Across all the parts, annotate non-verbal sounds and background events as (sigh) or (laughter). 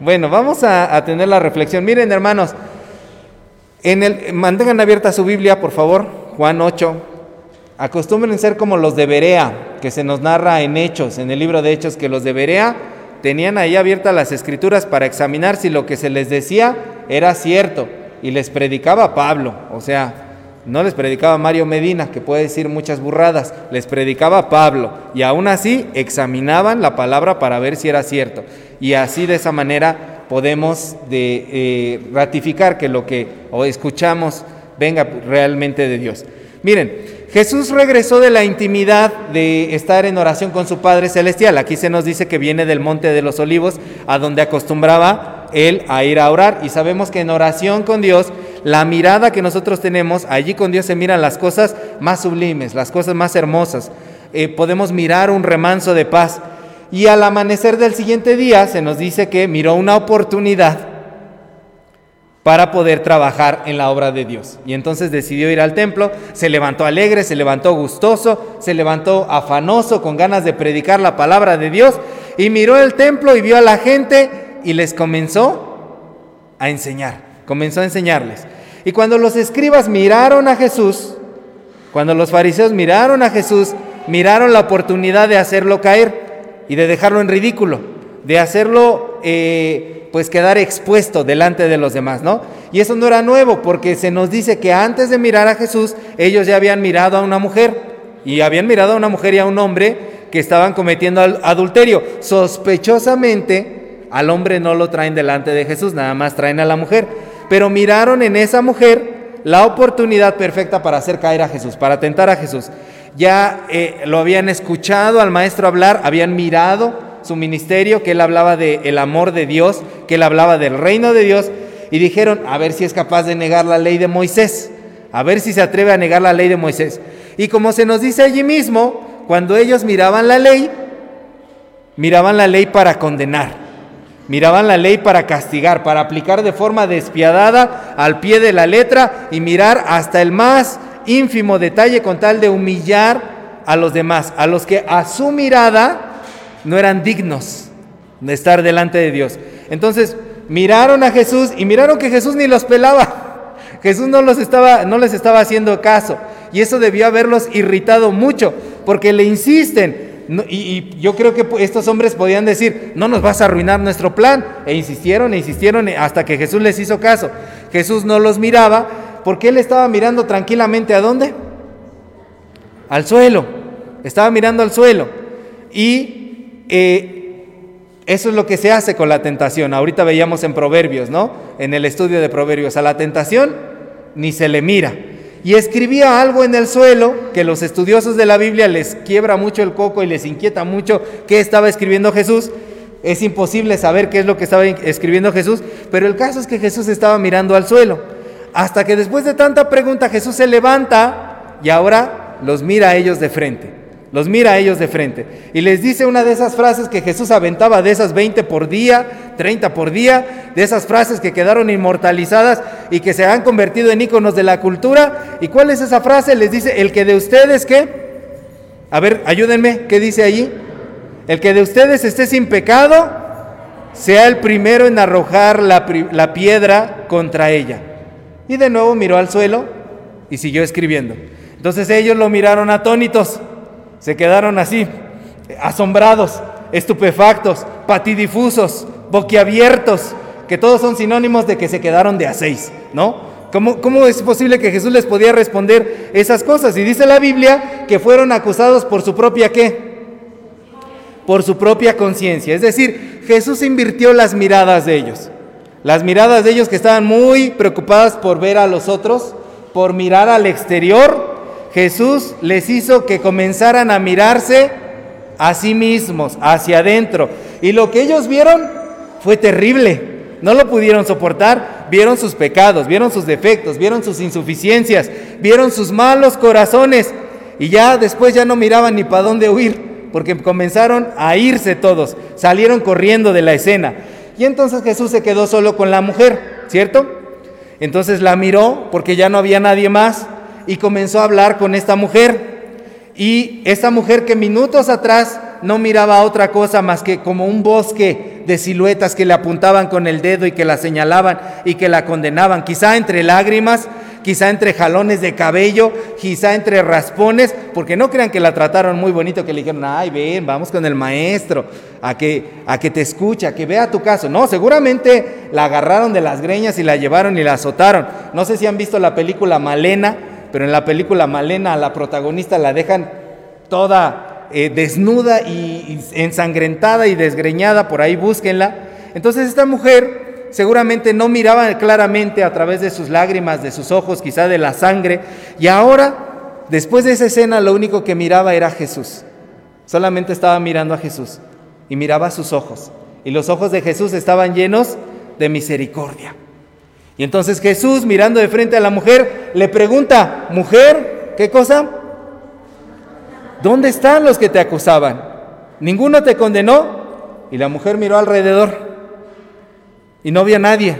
Bueno, vamos a, tener la reflexión. Miren, hermanos, en el, mantengan abierta su Biblia, por favor, Juan 8. Acostumbren ser como los de Berea, que se nos narra en Hechos, en el libro de Hechos, que los de Berea tenían ahí abiertas las escrituras para examinar si lo que se les decía era cierto. Y les predicaba Pablo, o sea, no les predicaba Mario Medina, que puede decir muchas burradas, les predicaba Pablo. Y aún así examinaban la palabra para ver si era cierto. Y así de esa manera podemos de, eh, ratificar que lo que o escuchamos venga realmente de Dios. Miren, Jesús regresó de la intimidad de estar en oración con su Padre Celestial. Aquí se nos dice que viene del Monte de los Olivos, a donde acostumbraba él a ir a orar. Y sabemos que en oración con Dios, la mirada que nosotros tenemos, allí con Dios se miran las cosas más sublimes, las cosas más hermosas. Eh, podemos mirar un remanso de paz. Y al amanecer del siguiente día se nos dice que miró una oportunidad para poder trabajar en la obra de Dios. Y entonces decidió ir al templo, se levantó alegre, se levantó gustoso, se levantó afanoso, con ganas de predicar la palabra de Dios, y miró el templo y vio a la gente y les comenzó a enseñar, comenzó a enseñarles. Y cuando los escribas miraron a Jesús, cuando los fariseos miraron a Jesús, miraron la oportunidad de hacerlo caer y de dejarlo en ridículo, de hacerlo eh, pues quedar expuesto delante de los demás, ¿no? Y eso no era nuevo, porque se nos dice que antes de mirar a Jesús, ellos ya habían mirado a una mujer, y habían mirado a una mujer y a un hombre que estaban cometiendo adulterio. Sospechosamente, al hombre no lo traen delante de Jesús, nada más traen a la mujer, pero miraron en esa mujer la oportunidad perfecta para hacer caer a Jesús, para tentar a Jesús. Ya eh, lo habían escuchado al maestro hablar, habían mirado su ministerio, que él hablaba del amor de Dios, que él hablaba del reino de Dios, y dijeron, a ver si es capaz de negar la ley de Moisés, a ver si se atreve a negar la ley de Moisés. Y como se nos dice allí mismo, cuando ellos miraban la ley, miraban la ley para condenar, miraban la ley para castigar, para aplicar de forma despiadada al pie de la letra y mirar hasta el más ínfimo detalle con tal de humillar a los demás, a los que a su mirada no eran dignos de estar delante de Dios. Entonces, miraron a Jesús y miraron que Jesús ni los pelaba. (laughs) Jesús no, los estaba, no les estaba haciendo caso. Y eso debió haberlos irritado mucho, porque le insisten. Y, yo creo que estos hombres podían decir, no nos vas a arruinar nuestro plan. E insistieron e insistieron hasta que Jesús les hizo caso. Jesús no los miraba porque él estaba mirando tranquilamente a dónde? Al suelo. Estaba mirando al suelo. Y eh, eso es lo que se hace con la tentación. Ahorita veíamos en Proverbios, ¿no? En el estudio de Proverbios. A la tentación ni se le mira. Y escribía algo en el suelo que los estudiosos de la Biblia les quiebra mucho el coco y les inquieta mucho qué estaba escribiendo Jesús. Es imposible saber qué es lo que estaba escribiendo Jesús, pero el caso es que Jesús estaba mirando al suelo. Hasta que después de tanta pregunta Jesús se levanta y ahora los mira a ellos de frente. Los mira a ellos de frente. Y les dice una de esas frases que Jesús aventaba de esas 20 por día, 30 por día, de esas frases que quedaron inmortalizadas y que se han convertido en íconos de la cultura. ¿Y cuál es esa frase? Les dice, el que de ustedes, ¿qué? A ver, ayúdenme, ¿qué dice allí? El que de ustedes esté sin pecado, sea el primero en arrojar la, la piedra contra ella. Y de nuevo miró al suelo y siguió escribiendo. Entonces ellos lo miraron atónitos, se quedaron así, asombrados, estupefactos, patidifusos, boquiabiertos, que todos son sinónimos de que se quedaron de a seis, ¿no? ¿Cómo, ¿Cómo, es posible que Jesús les podía responder esas cosas? Y dice la Biblia que fueron acusados por su propia qué? Por su propia conciencia. Es decir, Jesús invirtió las miradas de ellos. Las miradas de ellos que estaban muy preocupadas por ver a los otros, por mirar al exterior, Jesús les hizo que comenzaran a mirarse a sí mismos, hacia adentro. Y lo que ellos vieron fue terrible. No lo pudieron soportar, vieron sus pecados, vieron sus defectos, vieron sus insuficiencias, vieron sus malos corazones y ya después ya no miraban ni para dónde huir, porque comenzaron a irse todos, salieron corriendo de la escena. Y entonces Jesús se quedó solo con la mujer, ¿cierto? Entonces la miró porque ya no había nadie más y comenzó a hablar con esta mujer. Y esta mujer que minutos atrás no miraba otra cosa más que como un bosque de siluetas que le apuntaban con el dedo y que la señalaban y que la condenaban. Quizá entre lágrimas, quizá entre jalones de cabello, quizá entre raspones, porque no crean que la trataron muy bonito, que le dijeron, ay, ven, vamos con el maestro, a que, a que te escucha, a que vea tu caso. No, seguramente la agarraron de las greñas y la llevaron y la azotaron. No sé si han visto la película Malena, pero en la película Malena la protagonista la dejan toda eh, desnuda y, ensangrentada y desgreñada, por ahí búsquenla. Entonces esta mujer seguramente no miraba claramente a través de sus lágrimas, de sus ojos, quizá de la sangre, y ahora, después de esa escena, lo único que miraba era Jesús. Solamente estaba mirando a Jesús y miraba sus ojos. Y los ojos de Jesús estaban llenos de misericordia. Y entonces Jesús, mirando de frente a la mujer, le pregunta, mujer, ¿qué cosa? ¿dónde están los que te acusaban? ¿Ninguno te condenó? Y la mujer miró alrededor y no vio nadie.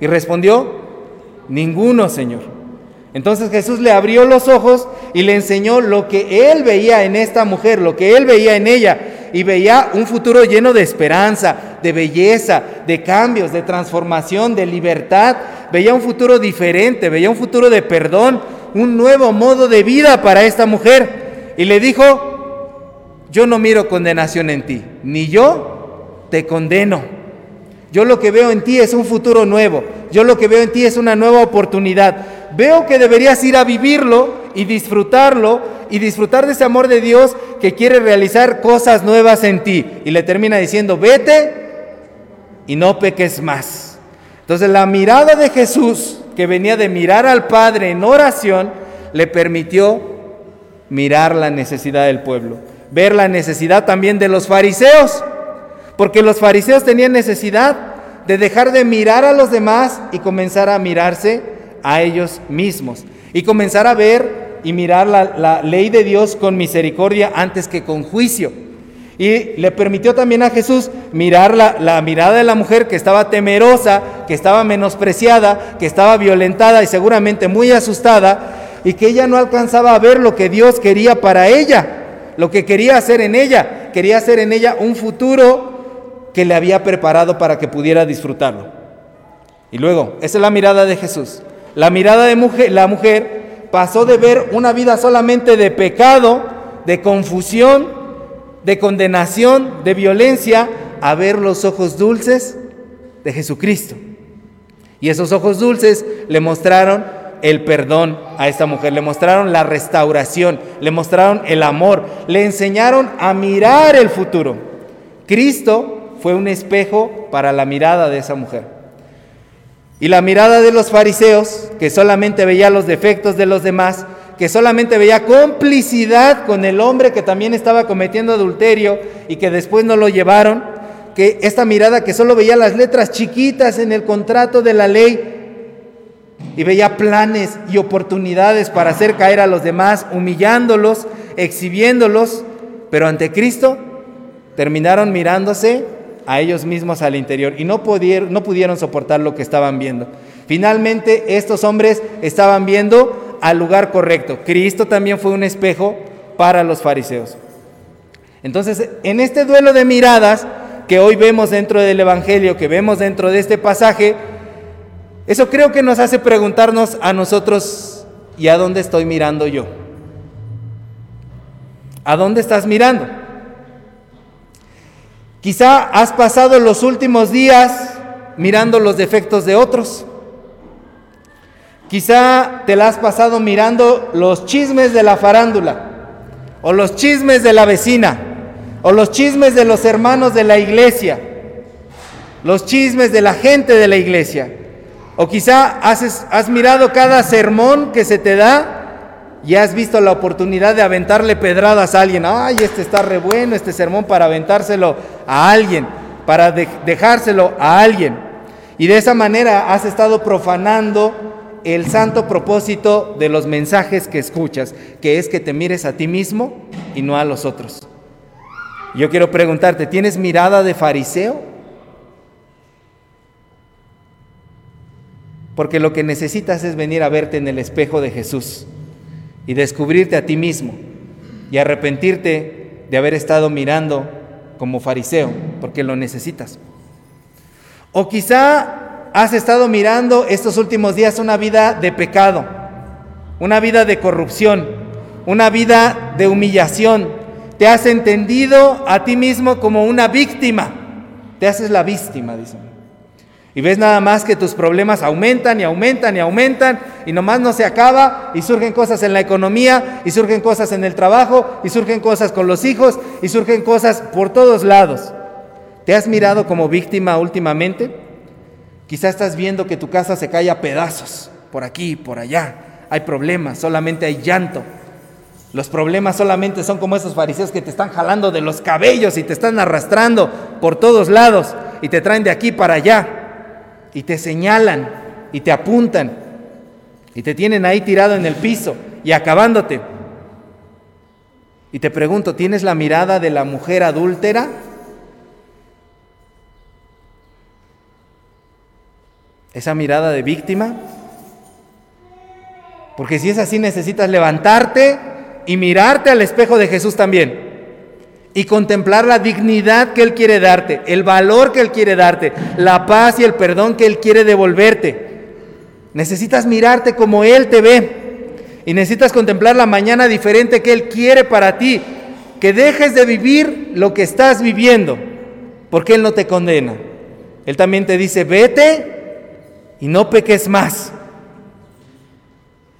Y respondió, ninguno, Señor. Entonces Jesús le abrió los ojos y le enseñó lo que él veía en esta mujer, lo que él veía en ella. Y veía un futuro lleno de esperanza, de belleza, de cambios, de transformación, de libertad. Veía un futuro diferente, veía un futuro de perdón, un nuevo modo de vida para esta mujer y le dijo, yo no miro condenación en ti, ni yo te condeno. Yo lo que veo en ti es un futuro nuevo, yo lo que veo en ti es una nueva oportunidad. Veo que deberías ir a vivirlo y disfrutarlo y disfrutar de ese amor de Dios que quiere realizar cosas nuevas en ti. Y le termina diciendo, vete y no peques más. Entonces la mirada de Jesús, que venía de mirar al Padre en oración, le permitió mirar la necesidad del pueblo, ver la necesidad también de los fariseos, porque los fariseos tenían necesidad de dejar de mirar a los demás y comenzar a mirarse a ellos mismos y comenzar a ver y mirar la, ley de Dios con misericordia antes que con juicio. Y le permitió también a Jesús mirar la, la, mirada de la mujer que estaba temerosa, que estaba menospreciada, que estaba violentada y seguramente muy asustada, y que ella no alcanzaba a ver lo que Dios quería para ella, lo que quería hacer en ella. Quería hacer en ella un futuro que le había preparado para que pudiera disfrutarlo. Y luego, esa es la mirada de Jesús. La mirada de mujer, la mujer pasó de ver una vida solamente de pecado, de confusión, de condenación, de violencia, a ver los ojos dulces de Jesucristo. Y esos ojos dulces le mostraron el perdón a esta mujer, le mostraron la restauración, le mostraron el amor, le enseñaron a mirar el futuro. Cristo fue un espejo para la mirada de esa mujer. Y la mirada de los fariseos, que solamente veía los defectos de los demás, que solamente veía complicidad con el hombre que también estaba cometiendo adulterio y que después no lo llevaron, que esta mirada que solo veía las letras chiquitas en el contrato de la ley, y veía planes y oportunidades para hacer caer a los demás, humillándolos, exhibiéndolos, pero ante Cristo terminaron mirándose a ellos mismos al interior y no pudieron, no pudieron soportar lo que estaban viendo. Finalmente estos hombres estaban viendo al lugar correcto. Cristo también fue un espejo para los fariseos. Entonces, en este duelo de miradas que hoy vemos dentro del Evangelio, que vemos dentro de este pasaje, eso creo que nos hace preguntarnos a nosotros, ¿y a dónde estoy mirando yo? ¿A dónde estás mirando? Quizá has pasado los últimos días mirando los defectos de otros. Quizá te la has pasado mirando los chismes de la farándula, o los chismes de la vecina, o los chismes de los hermanos de la iglesia, los chismes de la gente de la iglesia. O quizá has, has mirado cada sermón que se te da y has visto la oportunidad de aventarle pedradas a alguien. Ay, este está re bueno, este sermón para aventárselo a alguien, para dejárselo a alguien. Y de esa manera has estado profanando el santo propósito de los mensajes que escuchas, que es que te mires a ti mismo y no a los otros. Yo quiero preguntarte, ¿tienes mirada de fariseo Porque lo que necesitas es venir a verte en el espejo de Jesús y descubrirte a ti mismo y arrepentirte de haber estado mirando como fariseo, porque lo necesitas. O quizá has estado mirando estos últimos días una vida de pecado, una vida de corrupción, una vida de humillación. Te has entendido a ti mismo como una víctima. Te haces la víctima, dicen. Y ves nada más que tus problemas aumentan y aumentan y aumentan y nomás no se acaba y surgen cosas en la economía y surgen cosas en el trabajo y surgen cosas con los hijos y surgen cosas por todos lados. ¿Te has mirado como víctima últimamente? Quizás estás viendo que tu casa se cae a pedazos, por aquí, por allá. Hay problemas, solamente hay llanto. Los problemas solamente son como esos fariseos que te están jalando de los cabellos y te están arrastrando por todos lados y te traen de aquí para allá y te señalan y te apuntan y te tienen ahí tirado en el piso y acabándote. Y te pregunto, ¿tienes la mirada de la mujer adúltera? ¿Esa mirada de víctima? Porque si es así necesitas levantarte y mirarte al espejo de Jesús también y contemplar la dignidad que Él quiere darte, el valor que Él quiere darte, la paz y el perdón que Él quiere devolverte. Necesitas mirarte como Él te ve y necesitas contemplar la mañana diferente que Él quiere para ti, que dejes de vivir lo que estás viviendo, porque Él no te condena. Él también te dice, vete y no peques más.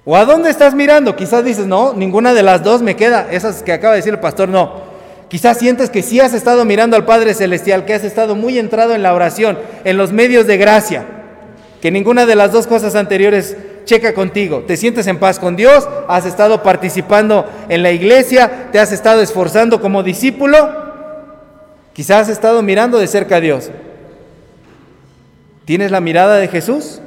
¿O a dónde estás mirando? Quizás dices, no, ninguna de las dos me queda. Esas que acaba de decir el pastor, no. Quizás sientes que sí has estado mirando al Padre Celestial, que has estado muy entrado en la oración, en los medios de gracia, que ninguna de las dos cosas anteriores checa contigo. Te sientes en paz con Dios, has estado participando en la iglesia, te has estado esforzando como discípulo, quizás has estado mirando de cerca a Dios. ¿Tienes la mirada de Jesús?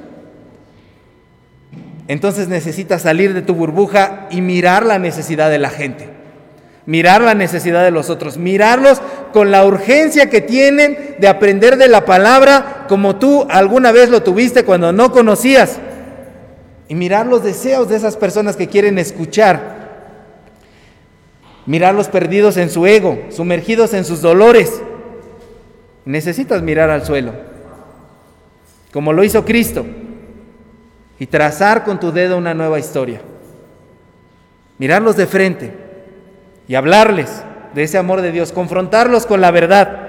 Entonces necesitas salir de tu burbuja y mirar la necesidad de la gente mirar la necesidad de los otros, mirarlos con la urgencia que tienen de aprender de la palabra como tú alguna vez lo tuviste cuando no conocías. Y mirar los deseos de esas personas que quieren escuchar. Mirarlos perdidos en su ego, sumergidos en sus dolores. Necesitas mirar al suelo, como lo hizo Cristo, y trazar con tu dedo una nueva historia. Mirarlos de frente y hablarles de ese amor de Dios, confrontarlos con la verdad.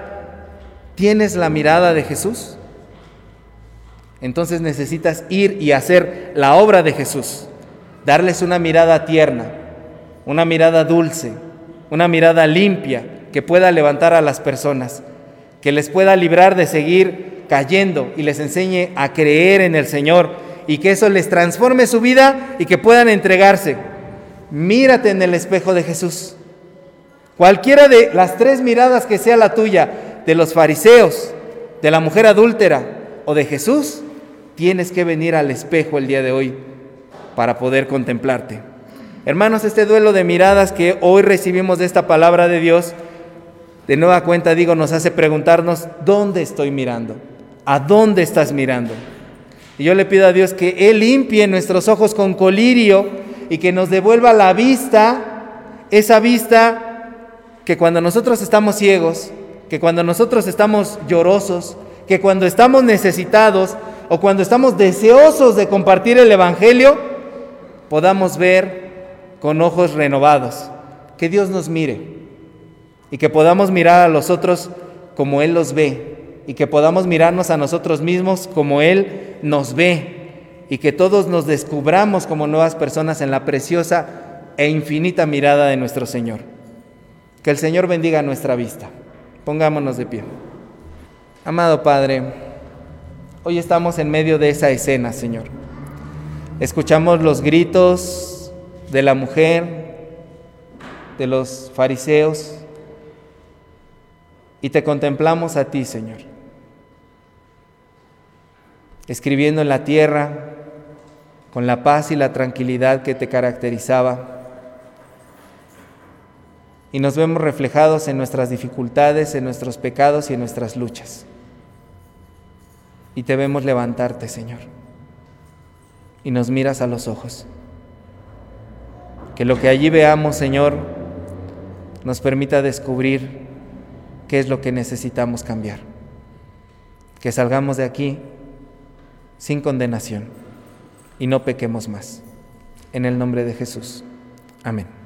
¿Tienes la mirada de Jesús? Entonces necesitas ir y hacer la obra de Jesús, darles una mirada tierna, una mirada dulce, una mirada limpia que pueda levantar a las personas, que les pueda librar de seguir cayendo y les enseñe a creer en el Señor y que eso les transforme su vida y que puedan entregarse. Mírate en el espejo de Jesús. Cualquiera de las tres miradas que sea la tuya, de los fariseos, de la mujer adúltera o de Jesús, tienes que venir al espejo el día de hoy para poder contemplarte. Hermanos, este duelo de miradas que hoy recibimos de esta palabra de Dios, de nueva cuenta digo, nos hace preguntarnos, ¿dónde estoy mirando? ¿A dónde estás mirando? Y yo le pido a Dios que Él limpie nuestros ojos con colirio y que nos devuelva la vista, esa vista que cuando nosotros estamos ciegos, que cuando nosotros estamos llorosos, que cuando estamos necesitados o cuando estamos deseosos de compartir el Evangelio, podamos ver con ojos renovados. Que Dios nos mire y que podamos mirar a los otros como Él los ve y que podamos mirarnos a nosotros mismos como Él nos ve y que todos nos descubramos como nuevas personas en la preciosa e infinita mirada de nuestro Señor. Que el Señor bendiga nuestra vista. Pongámonos de pie. Amado Padre, hoy estamos en medio de esa escena, Señor. Escuchamos los gritos de la mujer, de los fariseos, y te contemplamos a ti, Señor. Escribiendo en la tierra con la paz y la tranquilidad que te caracterizaba y nos vemos reflejados en nuestras dificultades, en nuestros pecados y en nuestras luchas. Y te vemos levantarte, Señor, y nos miras a los ojos. Que lo que allí veamos, Señor, nos permita descubrir qué es lo que necesitamos cambiar. Que salgamos de aquí sin condenación y no pequemos más. En el nombre de Jesús. Amén.